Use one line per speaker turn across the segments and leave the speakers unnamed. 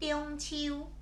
中秋。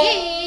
Hey!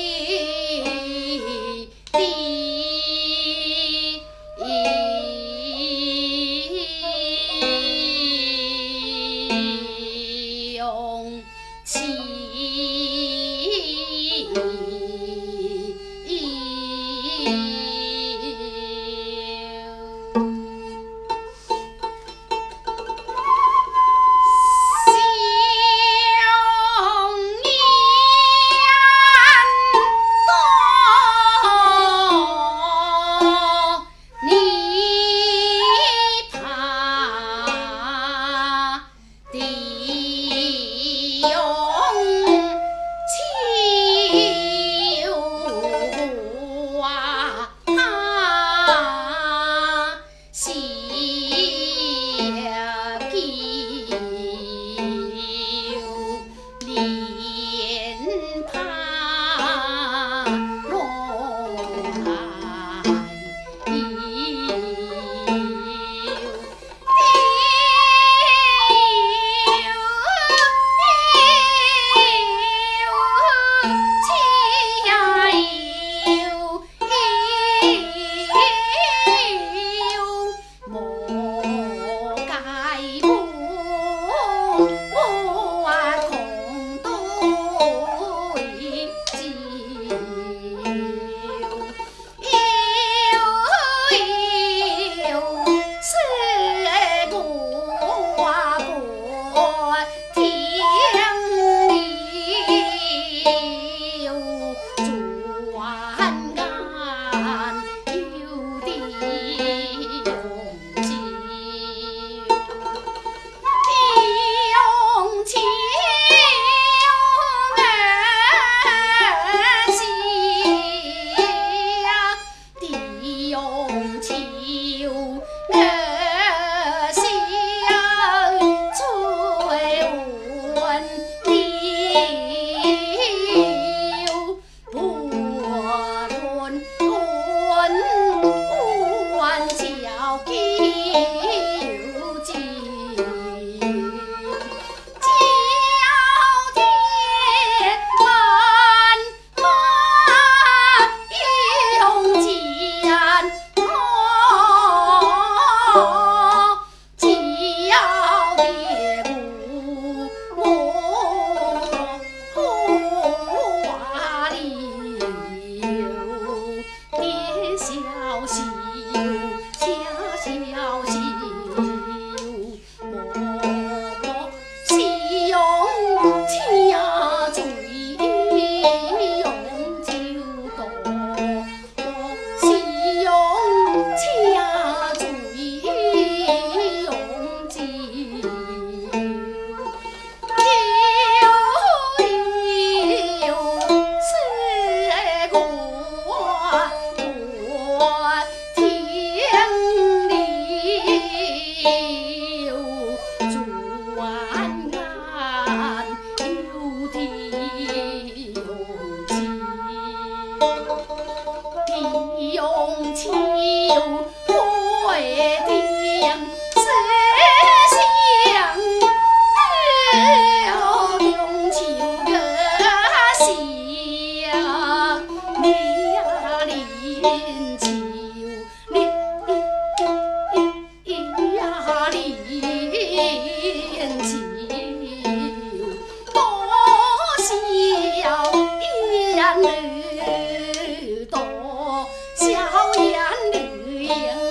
Anh.